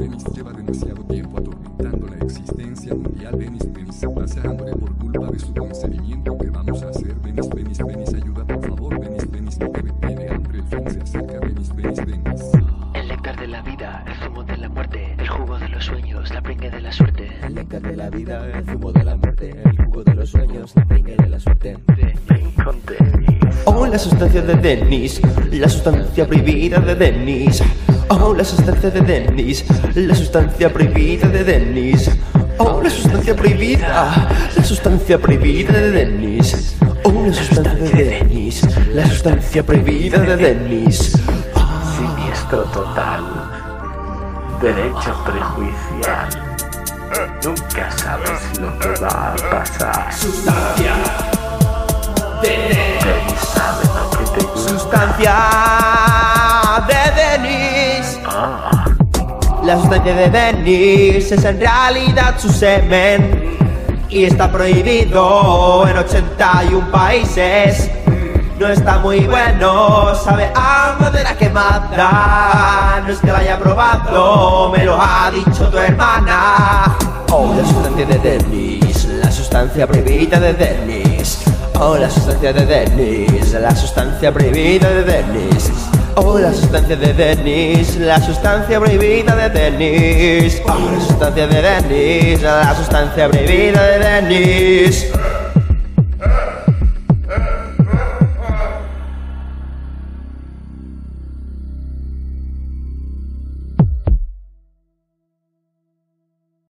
Denis lleva demasiado tiempo atormentando la existencia mundial. Denis se pasa hambre por culpa de su concebimiento. ¿Qué vamos a hacer? Denis, Denis, Denis, ayuda por favor. Denis, no que tiene hambre. El fin se acerca. Denis, Denis, Denis. El néctar de la vida, el zumo de la muerte, el jugo de los sueños, la pringue de la suerte. El néctar de la vida, el zumo de la muerte, Oh, la sustancia de Dennis, la sustancia prohibida de Dennis. Oh, la sustancia de Dennis, la sustancia prohibida de Dennis. Oh, la sustancia prohibida, la sustancia prohibida de Dennis. Oh, la sustancia de Dennis, la sustancia prohibida de Dennis. Siniestro total. Derecho prejuicial. Nunca sabes lo que va a pasar. Sustancia de Sustancia de Dennis. Ah, La sustancia de Dennis es en realidad su semen y está prohibido en 81 países. No está muy bueno, sabe a madera quemada. No es que lo haya probado, me lo ha dicho tu hermana. Oh, la sustancia de Dennis, la sustancia prohibida de Dennis. Oh, la sustancia de Dennis, la sustancia prohibida de Dennis. Oh, la sustancia de Dennis, la sustancia prohibida de Dennis. Oh, la sustancia de Dennis, la sustancia prohibida de Dennis.